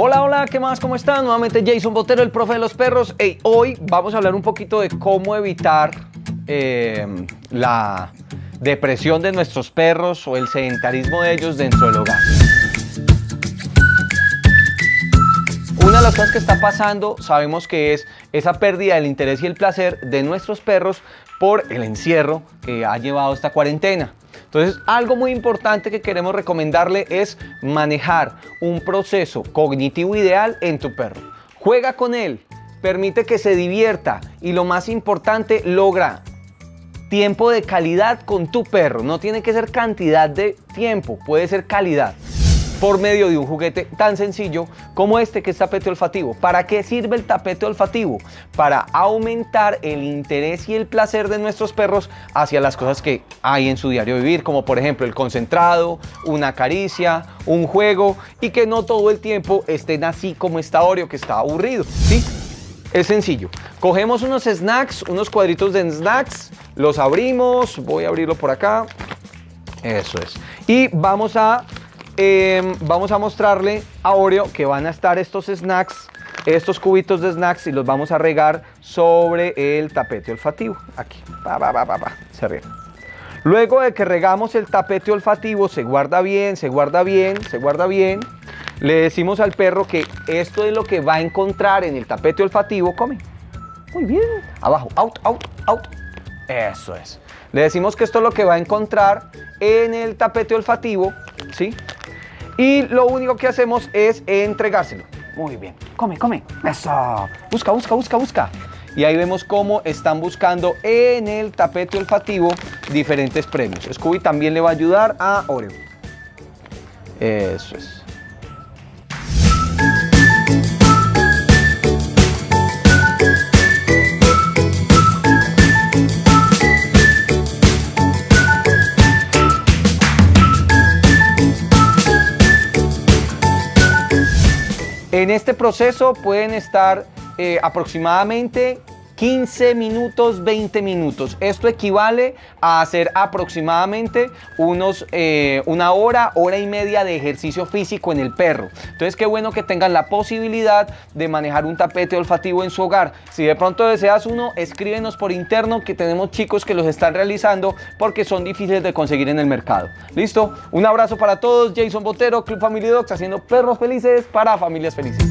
Hola, hola, ¿qué más? ¿Cómo están? Nuevamente Jason Botero, el profe de los perros. Hey, hoy vamos a hablar un poquito de cómo evitar eh, la depresión de nuestros perros o el sedentarismo de ellos dentro del hogar. Una de las cosas que está pasando, sabemos que es esa pérdida del interés y el placer de nuestros perros por el encierro que ha llevado esta cuarentena. Entonces, algo muy importante que queremos recomendarle es manejar un proceso cognitivo ideal en tu perro. Juega con él, permite que se divierta y lo más importante, logra tiempo de calidad con tu perro. No tiene que ser cantidad de tiempo, puede ser calidad por medio de un juguete tan sencillo como este que es tapete olfativo. ¿Para qué sirve el tapete olfativo? Para aumentar el interés y el placer de nuestros perros hacia las cosas que hay en su diario vivir, como por ejemplo el concentrado, una caricia, un juego y que no todo el tiempo estén así como está Oreo que está aburrido, ¿sí? Es sencillo. Cogemos unos snacks, unos cuadritos de snacks, los abrimos, voy a abrirlo por acá. Eso es. Y vamos a Em, vamos a mostrarle a Oreo que van a estar estos snacks, estos cubitos de snacks y los vamos a regar sobre el tapete olfativo. Aquí, pa, pa, pa, se riega. Luego de que regamos el tapete olfativo, se guarda bien, se guarda bien, se guarda bien. Le decimos al perro que esto es lo que va a encontrar en el tapete olfativo. Come. Muy bien. Abajo. Out, out, out. Eso es. Le decimos que esto es lo que va a encontrar en el tapete olfativo. ¿Sí? Y lo único que hacemos es entregárselo. Muy bien. Come, come. Eso. Busca, busca, busca, busca. Y ahí vemos cómo están buscando en el tapete olfativo diferentes premios. Scooby también le va a ayudar a Oreo. Eso es. En este proceso pueden estar eh, aproximadamente 15 minutos, 20 minutos. Esto equivale a hacer aproximadamente unos, eh, una hora, hora y media de ejercicio físico en el perro. Entonces, qué bueno que tengan la posibilidad de manejar un tapete olfativo en su hogar. Si de pronto deseas uno, escríbenos por interno que tenemos chicos que los están realizando porque son difíciles de conseguir en el mercado. ¿Listo? Un abrazo para todos. Jason Botero, Club Family Dogs, haciendo perros felices para familias felices.